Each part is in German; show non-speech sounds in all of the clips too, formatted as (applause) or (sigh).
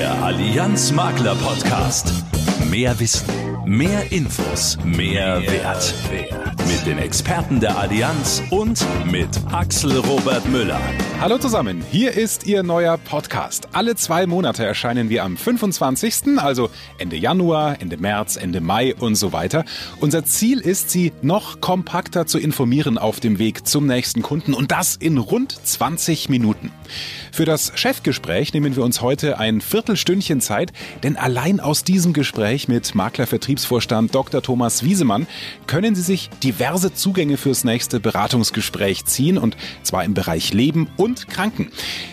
Der Allianz Makler Podcast. Mehr Wissen, mehr Infos, mehr, Wert. Wert. Mit den Experten der Allianz und mit Axel Robert Müller. Hallo zusammen, hier ist Ihr neuer Podcast. Alle zwei Monate erscheinen wir am 25., also Ende Januar, Ende März, Ende Mai und so weiter. Unser Ziel ist, Sie noch kompakter zu informieren auf dem Weg zum nächsten Kunden und das in rund 20 Minuten. Für das Chefgespräch nehmen wir uns heute ein Viertelstündchen Zeit, denn allein aus diesem Gespräch mit Maklervertriebsvorstand Dr. Thomas Wiesemann können Sie sich diverse Zugänge fürs nächste Beratungsgespräch ziehen und zwar im Bereich Leben und Kranken.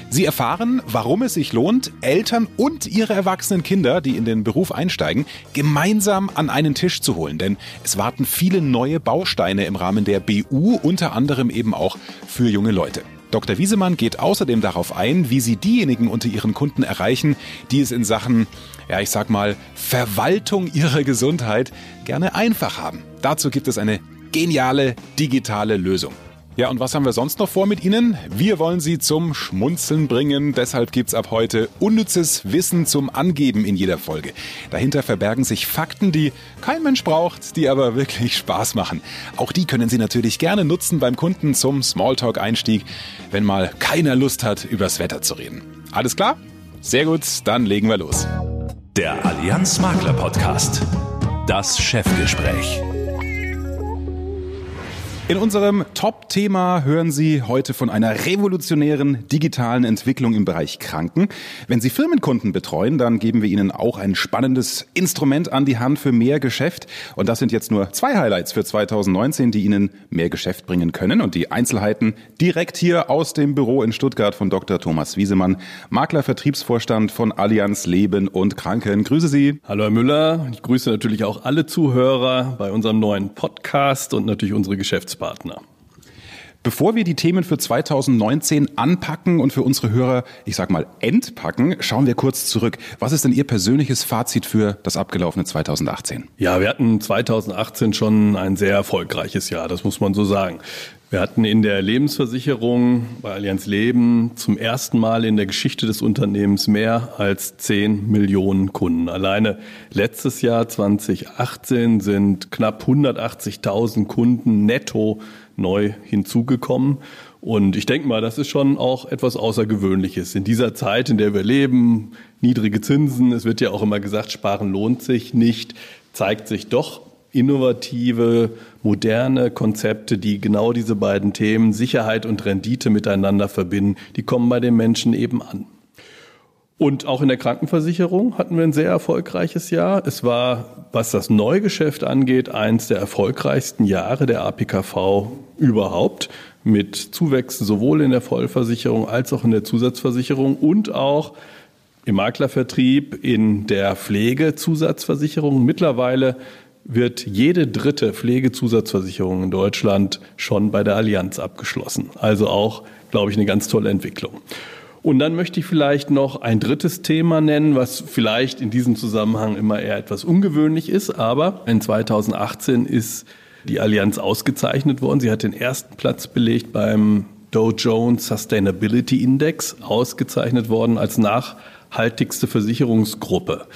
Sie erfahren, warum es sich lohnt, Eltern und ihre erwachsenen Kinder, die in den Beruf einsteigen, gemeinsam an einen Tisch zu holen, denn es warten viele neue Bausteine im Rahmen der BU, unter anderem eben auch für junge Leute. Dr. Wiesemann geht außerdem darauf ein, wie Sie diejenigen unter Ihren Kunden erreichen, die es in Sachen, ja, ich sag mal, Verwaltung ihrer Gesundheit gerne einfach haben. Dazu gibt es eine geniale digitale Lösung. Ja, und was haben wir sonst noch vor mit Ihnen? Wir wollen Sie zum Schmunzeln bringen. Deshalb gibt's ab heute unnützes Wissen zum Angeben in jeder Folge. Dahinter verbergen sich Fakten, die kein Mensch braucht, die aber wirklich Spaß machen. Auch die können Sie natürlich gerne nutzen beim Kunden zum Smalltalk-Einstieg, wenn mal keiner Lust hat, übers Wetter zu reden. Alles klar? Sehr gut, dann legen wir los. Der Allianz Makler Podcast. Das Chefgespräch. In unserem Top-Thema hören Sie heute von einer revolutionären digitalen Entwicklung im Bereich Kranken. Wenn Sie Firmenkunden betreuen, dann geben wir Ihnen auch ein spannendes Instrument an die Hand für mehr Geschäft. Und das sind jetzt nur zwei Highlights für 2019, die Ihnen mehr Geschäft bringen können. Und die Einzelheiten direkt hier aus dem Büro in Stuttgart von Dr. Thomas Wiesemann, Makler Vertriebsvorstand von Allianz Leben und Kranken. Grüße Sie. Hallo Herr Müller. Ich grüße natürlich auch alle Zuhörer bei unserem neuen Podcast und natürlich unsere Geschäftspartner. Gesprächspartner. Bevor wir die Themen für 2019 anpacken und für unsere Hörer, ich sag mal, entpacken, schauen wir kurz zurück. Was ist denn Ihr persönliches Fazit für das abgelaufene 2018? Ja, wir hatten 2018 schon ein sehr erfolgreiches Jahr, das muss man so sagen. Wir hatten in der Lebensversicherung bei Allianz Leben zum ersten Mal in der Geschichte des Unternehmens mehr als 10 Millionen Kunden. Alleine letztes Jahr 2018 sind knapp 180.000 Kunden netto neu hinzugekommen. Und ich denke mal, das ist schon auch etwas Außergewöhnliches. In dieser Zeit, in der wir leben, niedrige Zinsen, es wird ja auch immer gesagt, sparen lohnt sich nicht, zeigt sich doch, innovative, moderne Konzepte, die genau diese beiden Themen Sicherheit und Rendite miteinander verbinden, die kommen bei den Menschen eben an. Und auch in der Krankenversicherung hatten wir ein sehr erfolgreiches Jahr. Es war, was das Neugeschäft angeht, eins der erfolgreichsten Jahre der APKV überhaupt mit Zuwächsen sowohl in der Vollversicherung als auch in der Zusatzversicherung und auch im Maklervertrieb, in der Pflegezusatzversicherung. Mittlerweile wird jede dritte Pflegezusatzversicherung in Deutschland schon bei der Allianz abgeschlossen. Also auch, glaube ich, eine ganz tolle Entwicklung. Und dann möchte ich vielleicht noch ein drittes Thema nennen, was vielleicht in diesem Zusammenhang immer eher etwas ungewöhnlich ist. Aber in 2018 ist die Allianz ausgezeichnet worden. Sie hat den ersten Platz belegt beim Dow Jones Sustainability Index, ausgezeichnet worden als nachhaltigste Versicherungsgruppe.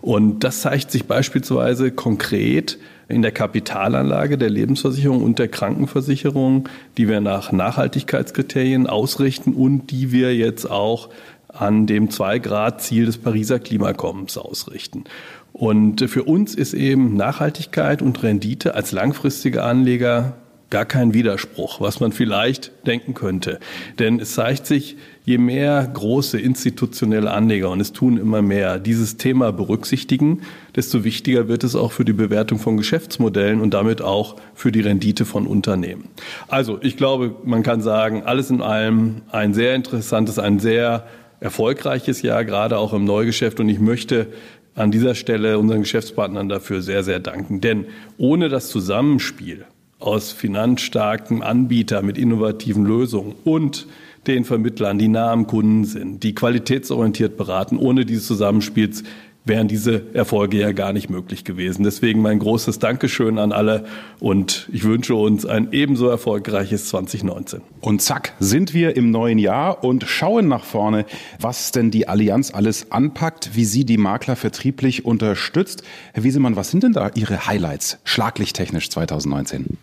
Und das zeigt sich beispielsweise konkret in der Kapitalanlage der Lebensversicherung und der Krankenversicherung, die wir nach Nachhaltigkeitskriterien ausrichten und die wir jetzt auch an dem Zwei-Grad-Ziel des Pariser Klimakommens ausrichten. Und für uns ist eben Nachhaltigkeit und Rendite als langfristige Anleger gar kein Widerspruch, was man vielleicht denken könnte. Denn es zeigt sich, je mehr große institutionelle Anleger, und es tun immer mehr, dieses Thema berücksichtigen, desto wichtiger wird es auch für die Bewertung von Geschäftsmodellen und damit auch für die Rendite von Unternehmen. Also ich glaube, man kann sagen, alles in allem ein sehr interessantes, ein sehr erfolgreiches Jahr, gerade auch im Neugeschäft. Und ich möchte an dieser Stelle unseren Geschäftspartnern dafür sehr, sehr danken. Denn ohne das Zusammenspiel aus finanzstarken Anbietern mit innovativen Lösungen und den Vermittlern, die nah am Kunden sind, die qualitätsorientiert beraten. Ohne dieses Zusammenspiels wären diese Erfolge ja gar nicht möglich gewesen. Deswegen mein großes Dankeschön an alle und ich wünsche uns ein ebenso erfolgreiches 2019. Und zack, sind wir im neuen Jahr und schauen nach vorne, was denn die Allianz alles anpackt, wie sie die Makler vertrieblich unterstützt. Herr Wiesemann, was sind denn da Ihre Highlights schlaglichttechnisch 2019?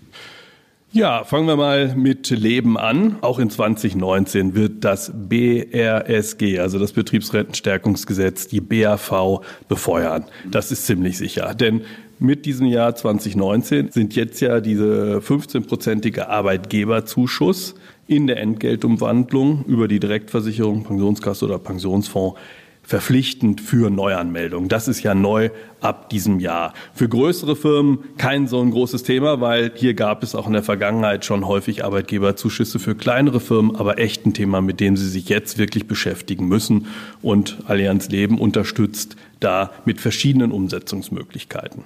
Ja, fangen wir mal mit Leben an. Auch in 2019 wird das BRSG, also das Betriebsrentenstärkungsgesetz, die BAV befeuern. Das ist ziemlich sicher. Denn mit diesem Jahr 2019 sind jetzt ja diese 15-prozentige Arbeitgeberzuschuss in der Entgeltumwandlung über die Direktversicherung, Pensionskasse oder Pensionsfonds verpflichtend für Neuanmeldungen. Das ist ja neu ab diesem Jahr. Für größere Firmen kein so ein großes Thema, weil hier gab es auch in der Vergangenheit schon häufig Arbeitgeberzuschüsse für kleinere Firmen, aber echt ein Thema, mit dem sie sich jetzt wirklich beschäftigen müssen. Und Allianz Leben unterstützt da mit verschiedenen Umsetzungsmöglichkeiten.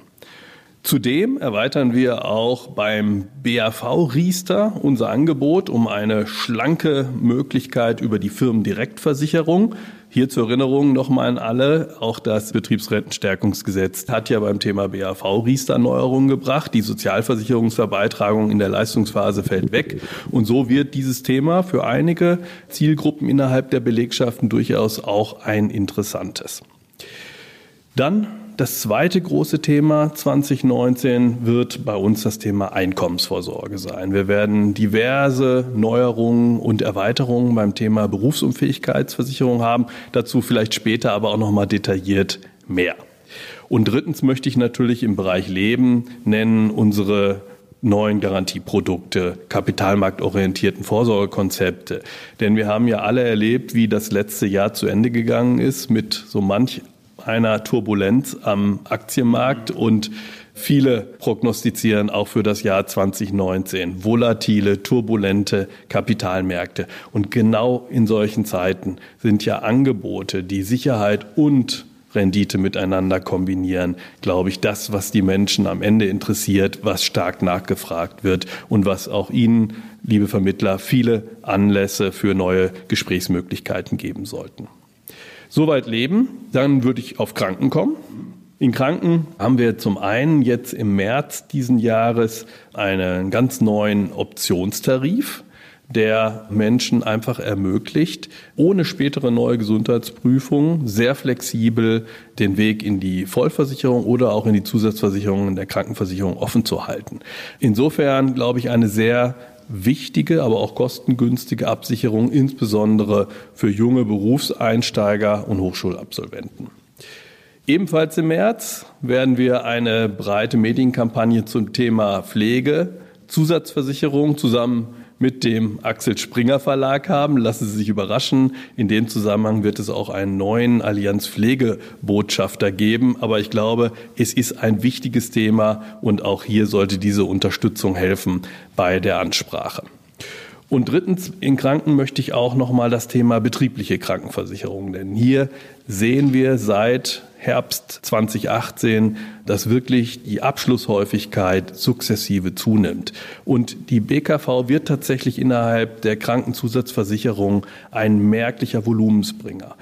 Zudem erweitern wir auch beim BAV Riester unser Angebot um eine schlanke Möglichkeit über die Firmendirektversicherung. Hier zur Erinnerung nochmal an alle, auch das Betriebsrentenstärkungsgesetz hat ja beim Thema BAV Riester Neuerungen gebracht. Die Sozialversicherungsverbeitragung in der Leistungsphase fällt weg. Und so wird dieses Thema für einige Zielgruppen innerhalb der Belegschaften durchaus auch ein interessantes. Dann das zweite große Thema 2019 wird bei uns das Thema Einkommensvorsorge sein. Wir werden diverse Neuerungen und Erweiterungen beim Thema Berufsunfähigkeitsversicherung haben. Dazu vielleicht später aber auch noch mal detailliert mehr. Und drittens möchte ich natürlich im Bereich Leben nennen unsere neuen Garantieprodukte, kapitalmarktorientierten Vorsorgekonzepte. Denn wir haben ja alle erlebt, wie das letzte Jahr zu Ende gegangen ist mit so manch einer Turbulenz am Aktienmarkt und Viele prognostizieren auch für das Jahr 2019 volatile, turbulente Kapitalmärkte. Und genau in solchen Zeiten sind ja Angebote, die Sicherheit und Rendite miteinander kombinieren, glaube ich, das, was die Menschen am Ende interessiert, was stark nachgefragt wird und was auch Ihnen, liebe Vermittler, viele Anlässe für neue Gesprächsmöglichkeiten geben sollten. Soweit leben. Dann würde ich auf Kranken kommen. In Kranken haben wir zum einen jetzt im März diesen Jahres einen ganz neuen Optionstarif, der Menschen einfach ermöglicht, ohne spätere neue Gesundheitsprüfung sehr flexibel den Weg in die Vollversicherung oder auch in die Zusatzversicherung in der Krankenversicherung offen zu halten. Insofern glaube ich eine sehr wichtige, aber auch kostengünstige Absicherung, insbesondere für junge Berufseinsteiger und Hochschulabsolventen. Ebenfalls im März werden wir eine breite Medienkampagne zum Thema Pflege, Zusatzversicherung zusammen mit dem Axel Springer Verlag haben. Lassen Sie sich überraschen. In dem Zusammenhang wird es auch einen neuen Allianz Pflegebotschafter geben. Aber ich glaube, es ist ein wichtiges Thema und auch hier sollte diese Unterstützung helfen bei der Ansprache. Und drittens, in Kranken möchte ich auch noch mal das Thema betriebliche Krankenversicherung nennen. Hier sehen wir seit Herbst 2018, dass wirklich die Abschlusshäufigkeit sukzessive zunimmt. Und die BKV wird tatsächlich innerhalb der Krankenzusatzversicherung ein merklicher Volumensbringer.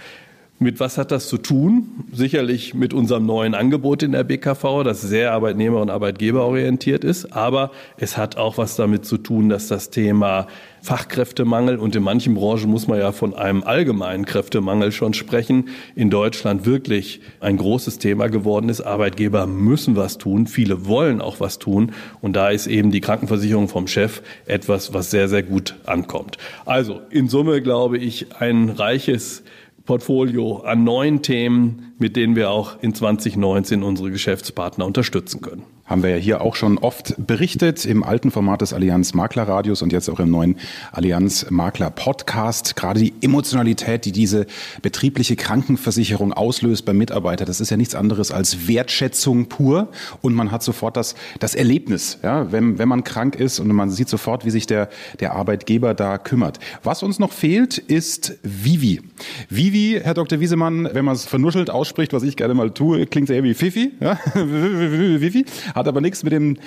Mit was hat das zu tun? Sicherlich mit unserem neuen Angebot in der BKV, das sehr arbeitnehmer- und arbeitgeberorientiert ist. Aber es hat auch was damit zu tun, dass das Thema Fachkräftemangel und in manchen Branchen muss man ja von einem allgemeinen Kräftemangel schon sprechen, in Deutschland wirklich ein großes Thema geworden ist. Arbeitgeber müssen was tun. Viele wollen auch was tun. Und da ist eben die Krankenversicherung vom Chef etwas, was sehr, sehr gut ankommt. Also in Summe glaube ich ein reiches Portfolio an neuen Themen, mit denen wir auch in 2019 unsere Geschäftspartner unterstützen können haben wir ja hier auch schon oft berichtet im alten Format des Allianz Makler Radios und jetzt auch im neuen Allianz Makler Podcast. Gerade die Emotionalität, die diese betriebliche Krankenversicherung auslöst beim Mitarbeiter, das ist ja nichts anderes als Wertschätzung pur und man hat sofort das, das Erlebnis, ja, wenn, wenn man krank ist und man sieht sofort, wie sich der, der Arbeitgeber da kümmert. Was uns noch fehlt, ist Vivi. Vivi, Herr Dr. Wiesemann, wenn man es vernuschelt ausspricht, was ich gerne mal tue, klingt sehr wie Fifi, ja? (laughs) Vivi hat aber nichts mit dem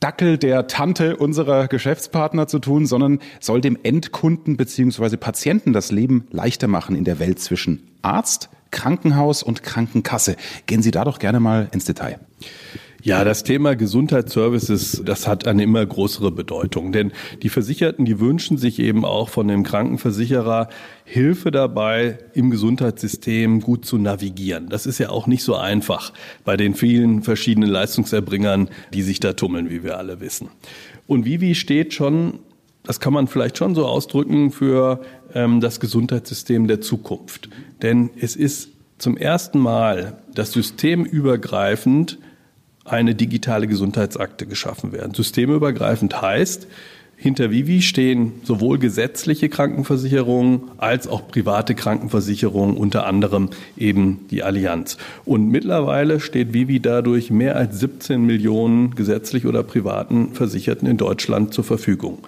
Dackel der Tante unserer Geschäftspartner zu tun, sondern soll dem Endkunden beziehungsweise Patienten das Leben leichter machen in der Welt zwischen Arzt, Krankenhaus und Krankenkasse. Gehen Sie da doch gerne mal ins Detail. Ja, das Thema Gesundheitsservices, das hat eine immer größere Bedeutung. Denn die Versicherten, die wünschen sich eben auch von dem Krankenversicherer Hilfe dabei, im Gesundheitssystem gut zu navigieren. Das ist ja auch nicht so einfach bei den vielen verschiedenen Leistungserbringern, die sich da tummeln, wie wir alle wissen. Und Vivi steht schon das kann man vielleicht schon so ausdrücken für ähm, das Gesundheitssystem der Zukunft. Denn es ist zum ersten Mal das systemübergreifend eine digitale Gesundheitsakte geschaffen werden. Systemübergreifend heißt, hinter Vivi stehen sowohl gesetzliche Krankenversicherungen als auch private Krankenversicherungen, unter anderem eben die Allianz. Und mittlerweile steht Vivi dadurch mehr als 17 Millionen gesetzlich oder privaten Versicherten in Deutschland zur Verfügung.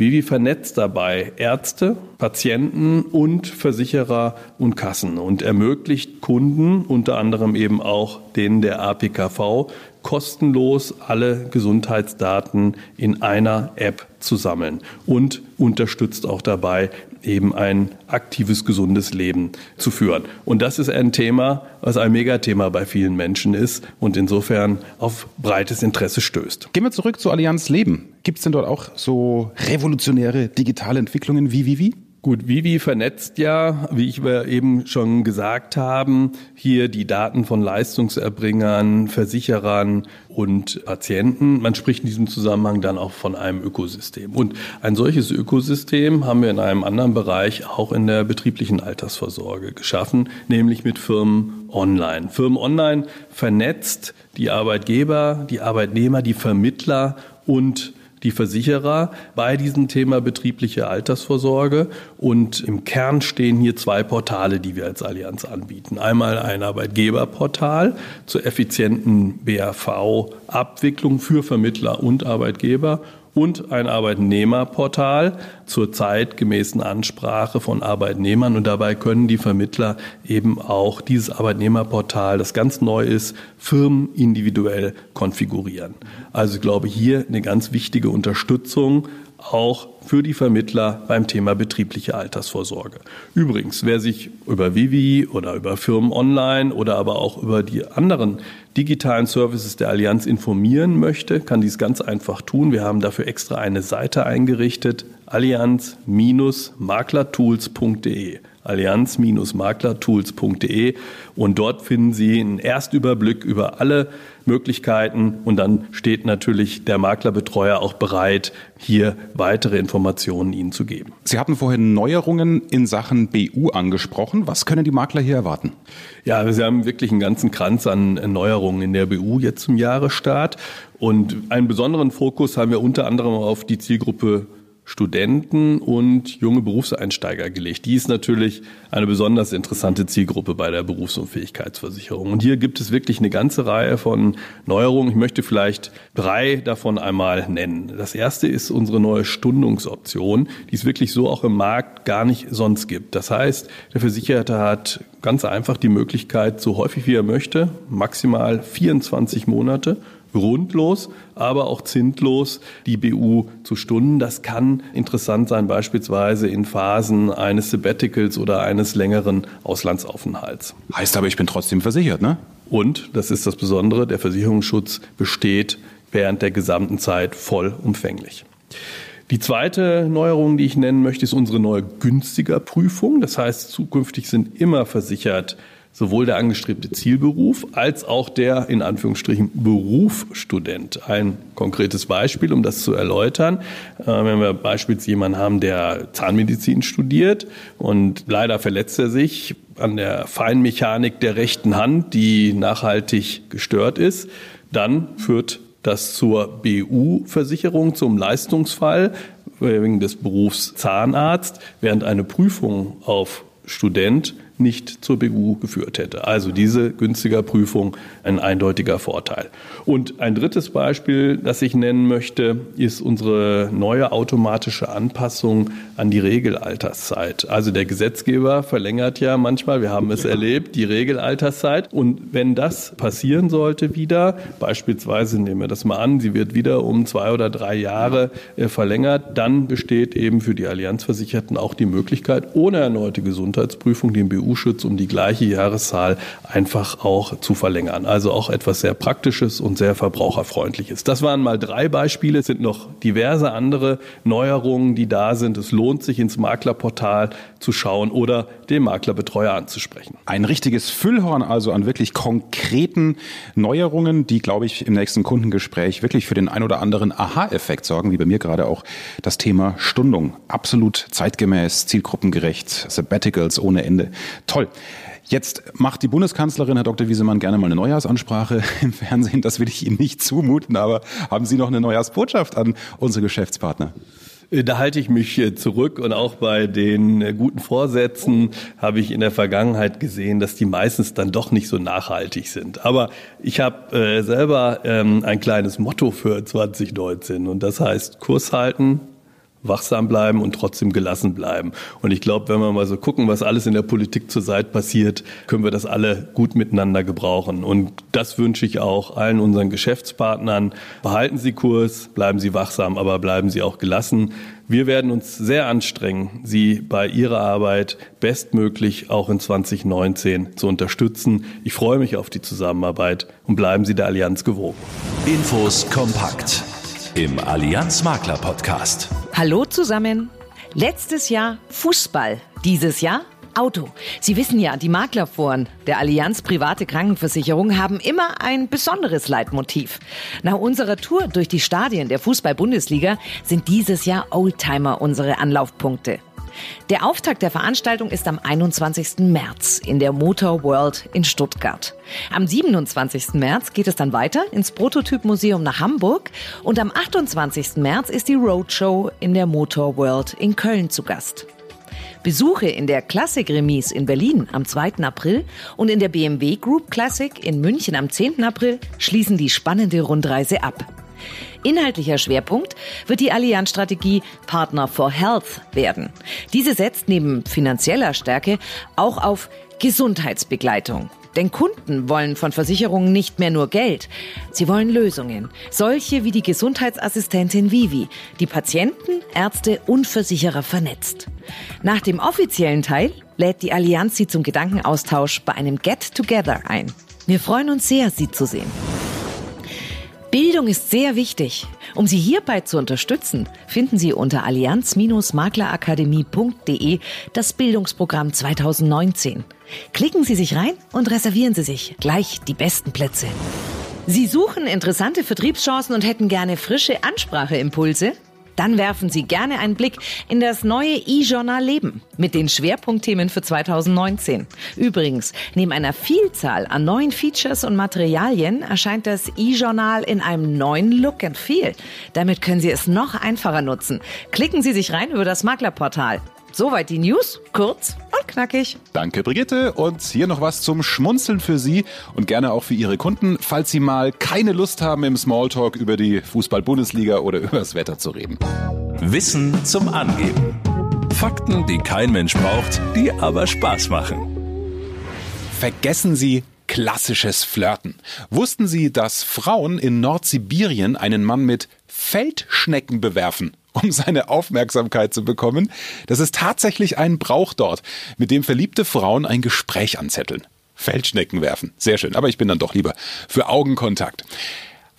Vivi vernetzt dabei Ärzte, Patienten und Versicherer und Kassen und ermöglicht Kunden, unter anderem eben auch denen der APKV, kostenlos alle Gesundheitsdaten in einer App zu sammeln und unterstützt auch dabei, eben ein aktives, gesundes Leben zu führen. Und das ist ein Thema, was ein Megathema bei vielen Menschen ist und insofern auf breites Interesse stößt. Gehen wir zurück zu Allianz Leben. Gibt es denn dort auch so revolutionäre digitale Entwicklungen wie Vivi? Gut, Vivi vernetzt ja, wie ich eben schon gesagt haben, hier die Daten von Leistungserbringern, Versicherern und Patienten. Man spricht in diesem Zusammenhang dann auch von einem Ökosystem. Und ein solches Ökosystem haben wir in einem anderen Bereich auch in der betrieblichen Altersvorsorge geschaffen, nämlich mit Firmen Online. Firmen Online vernetzt die Arbeitgeber, die Arbeitnehmer, die Vermittler und die Versicherer bei diesem Thema betriebliche Altersvorsorge. Und im Kern stehen hier zwei Portale, die wir als Allianz anbieten. Einmal ein Arbeitgeberportal zur effizienten BAV-Abwicklung für Vermittler und Arbeitgeber und ein Arbeitnehmerportal zur zeitgemäßen Ansprache von Arbeitnehmern. Und dabei können die Vermittler eben auch dieses Arbeitnehmerportal, das ganz neu ist, Firmen individuell konfigurieren. Also ich glaube, hier eine ganz wichtige Unterstützung auch für die Vermittler beim Thema betriebliche Altersvorsorge. Übrigens, wer sich über Vivi oder über Firmen online oder aber auch über die anderen digitalen Services der Allianz informieren möchte, kann dies ganz einfach tun. Wir haben dafür extra eine Seite eingerichtet, allianz-maklertools.de allianz-maklertools.de und dort finden Sie einen Erstüberblick über alle Möglichkeiten und dann steht natürlich der Maklerbetreuer auch bereit, hier weitere Informationen Ihnen zu geben. Sie hatten vorhin Neuerungen in Sachen BU angesprochen. Was können die Makler hier erwarten? Ja, wir haben wirklich einen ganzen Kranz an Neuerungen in der BU jetzt zum Jahresstart und einen besonderen Fokus haben wir unter anderem auf die Zielgruppe Studenten und junge Berufseinsteiger gelegt. Die ist natürlich eine besonders interessante Zielgruppe bei der Berufsunfähigkeitsversicherung. Und hier gibt es wirklich eine ganze Reihe von Neuerungen. Ich möchte vielleicht drei davon einmal nennen. Das erste ist unsere neue Stundungsoption, die es wirklich so auch im Markt gar nicht sonst gibt. Das heißt, der Versicherte hat ganz einfach die Möglichkeit, so häufig wie er möchte, maximal 24 Monate grundlos, aber auch zinslos die BU zu stunden. Das kann interessant sein, beispielsweise in Phasen eines Sabbaticals oder eines längeren Auslandsaufenthalts. Heißt aber, ich bin trotzdem versichert, ne? Und, das ist das Besondere, der Versicherungsschutz besteht während der gesamten Zeit vollumfänglich. Die zweite Neuerung, die ich nennen möchte, ist unsere neue günstiger Prüfung. Das heißt, zukünftig sind immer versichert sowohl der angestrebte Zielberuf als auch der in Anführungsstrichen Berufsstudent. Ein konkretes Beispiel, um das zu erläutern. Äh, wenn wir beispielsweise jemanden haben, der Zahnmedizin studiert und leider verletzt er sich an der Feinmechanik der rechten Hand, die nachhaltig gestört ist, dann führt das zur BU-Versicherung, zum Leistungsfall wegen des Berufs Zahnarzt, während eine Prüfung auf Student nicht zur BU geführt hätte. Also diese günstiger Prüfung ein eindeutiger Vorteil. Und ein drittes Beispiel, das ich nennen möchte, ist unsere neue automatische Anpassung an die Regelalterszeit. Also der Gesetzgeber verlängert ja manchmal, wir haben es erlebt, die Regelalterszeit. Und wenn das passieren sollte wieder, beispielsweise nehmen wir das mal an, sie wird wieder um zwei oder drei Jahre äh, verlängert, dann besteht eben für die Allianzversicherten auch die Möglichkeit, ohne erneute Gesundheitsprüfung den BU EU-Schutz um die gleiche Jahreszahl einfach auch zu verlängern. Also auch etwas sehr Praktisches und sehr verbraucherfreundliches. Das waren mal drei Beispiele. Es sind noch diverse andere Neuerungen, die da sind. Es lohnt sich ins Maklerportal zu schauen oder den Maklerbetreuer anzusprechen. Ein richtiges Füllhorn also an wirklich konkreten Neuerungen, die, glaube ich, im nächsten Kundengespräch wirklich für den ein oder anderen Aha-Effekt sorgen, wie bei mir gerade auch das Thema Stundung. Absolut zeitgemäß, zielgruppengerecht, Sabbaticals ohne Ende. Toll. Jetzt macht die Bundeskanzlerin, Herr Dr. Wiesemann, gerne mal eine Neujahrsansprache (laughs) im Fernsehen. Das will ich Ihnen nicht zumuten, aber haben Sie noch eine Neujahrsbotschaft an unsere Geschäftspartner? Äh, da halte ich mich äh, zurück und auch bei den äh, guten Vorsätzen habe ich in der Vergangenheit gesehen, dass die meistens dann doch nicht so nachhaltig sind. Aber ich habe selber ähm, ein kleines Motto für 2019 und das heißt Kurs halten, wachsam bleiben und trotzdem gelassen bleiben. Und ich glaube, wenn wir mal so gucken, was alles in der Politik zurzeit passiert, können wir das alle gut miteinander gebrauchen. Und das wünsche ich auch allen unseren Geschäftspartnern. Behalten Sie Kurs, bleiben Sie wachsam, aber bleiben Sie auch gelassen. Wir werden uns sehr anstrengen, Sie bei Ihrer Arbeit bestmöglich auch in 2019 zu unterstützen. Ich freue mich auf die Zusammenarbeit und bleiben Sie der Allianz gewogen. Infos kompakt im Allianz Makler Podcast. Hallo zusammen. Letztes Jahr Fußball, dieses Jahr Auto. Sie wissen ja, die Maklerforen der Allianz Private Krankenversicherung haben immer ein besonderes Leitmotiv. Nach unserer Tour durch die Stadien der Fußball-Bundesliga sind dieses Jahr Oldtimer unsere Anlaufpunkte. Der Auftakt der Veranstaltung ist am 21. März in der Motor World in Stuttgart. Am 27. März geht es dann weiter ins Prototypmuseum nach Hamburg und am 28. März ist die Roadshow in der Motor World in Köln zu Gast. Besuche in der Classic Remise in Berlin am 2. April und in der BMW Group Classic in München am 10. April schließen die spannende Rundreise ab. Inhaltlicher Schwerpunkt wird die Allianz-Strategie Partner for Health werden. Diese setzt neben finanzieller Stärke auch auf Gesundheitsbegleitung. Denn Kunden wollen von Versicherungen nicht mehr nur Geld. Sie wollen Lösungen. Solche wie die Gesundheitsassistentin Vivi, die Patienten, Ärzte und Versicherer vernetzt. Nach dem offiziellen Teil lädt die Allianz Sie zum Gedankenaustausch bei einem Get-Together ein. Wir freuen uns sehr, Sie zu sehen. Bildung ist sehr wichtig. Um Sie hierbei zu unterstützen, finden Sie unter allianz-maklerakademie.de das Bildungsprogramm 2019. Klicken Sie sich rein und reservieren Sie sich gleich die besten Plätze. Sie suchen interessante Vertriebschancen und hätten gerne frische Anspracheimpulse? Dann werfen Sie gerne einen Blick in das neue e-Journal Leben mit den Schwerpunktthemen für 2019. Übrigens, neben einer Vielzahl an neuen Features und Materialien erscheint das e-Journal in einem neuen Look and Feel. Damit können Sie es noch einfacher nutzen. Klicken Sie sich rein über das Maklerportal. Soweit die News, kurz knackig. Danke, Brigitte. Und hier noch was zum Schmunzeln für Sie und gerne auch für Ihre Kunden, falls Sie mal keine Lust haben, im Smalltalk über die Fußball-Bundesliga oder (laughs) über das Wetter zu reden. Wissen zum Angeben. Fakten, die kein Mensch braucht, die aber Spaß machen. Vergessen Sie klassisches Flirten. Wussten Sie, dass Frauen in Nordsibirien einen Mann mit Feldschnecken bewerfen? Um seine Aufmerksamkeit zu bekommen. Das ist tatsächlich ein Brauch dort, mit dem verliebte Frauen ein Gespräch anzetteln. Feldschnecken werfen. Sehr schön, aber ich bin dann doch lieber für Augenkontakt.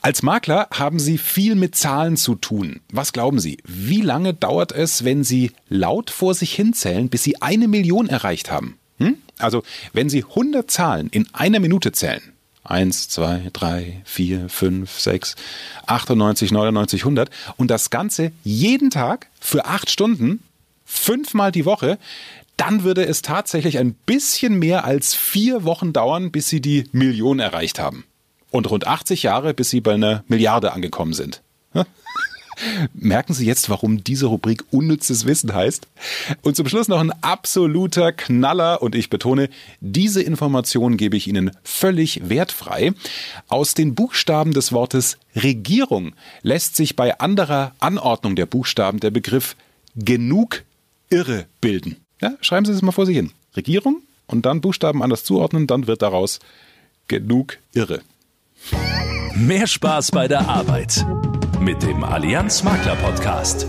Als Makler haben Sie viel mit Zahlen zu tun. Was glauben Sie, wie lange dauert es, wenn Sie laut vor sich hinzählen, bis Sie eine Million erreicht haben? Hm? Also, wenn Sie 100 Zahlen in einer Minute zählen, 1, 2, 3, 4, 5, 6, 98, 99, 100 und das Ganze jeden Tag für acht Stunden, fünfmal die Woche, dann würde es tatsächlich ein bisschen mehr als vier Wochen dauern, bis Sie die Million erreicht haben. Und rund 80 Jahre, bis Sie bei einer Milliarde angekommen sind. Merken Sie jetzt, warum diese Rubrik unnützes Wissen heißt? Und zum Schluss noch ein absoluter Knaller und ich betone, diese Information gebe ich Ihnen völlig wertfrei. Aus den Buchstaben des Wortes Regierung lässt sich bei anderer Anordnung der Buchstaben der Begriff genug irre bilden. Ja, schreiben Sie es mal vor sich hin. Regierung und dann Buchstaben anders zuordnen, dann wird daraus genug irre. Mehr Spaß bei der Arbeit mit dem Allianz Makler Podcast.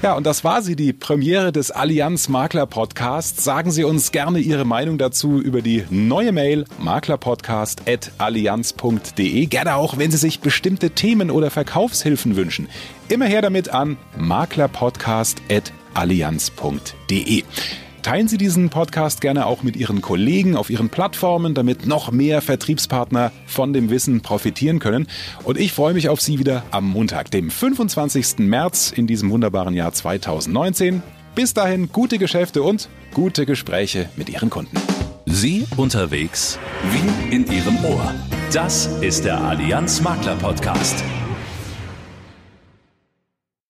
Ja, und das war sie, die Premiere des Allianz Makler Podcasts. Sagen Sie uns gerne Ihre Meinung dazu über die neue Mail maklerpodcast.allianz.de. Gerne auch, wenn Sie sich bestimmte Themen oder Verkaufshilfen wünschen. Immer her damit an maklerpodcast.allianz.de. Teilen Sie diesen Podcast gerne auch mit Ihren Kollegen auf Ihren Plattformen, damit noch mehr Vertriebspartner von dem Wissen profitieren können. Und ich freue mich auf Sie wieder am Montag, dem 25. März in diesem wunderbaren Jahr 2019. Bis dahin gute Geschäfte und gute Gespräche mit Ihren Kunden. Sie unterwegs wie in Ihrem Ohr. Das ist der Allianz Makler Podcast.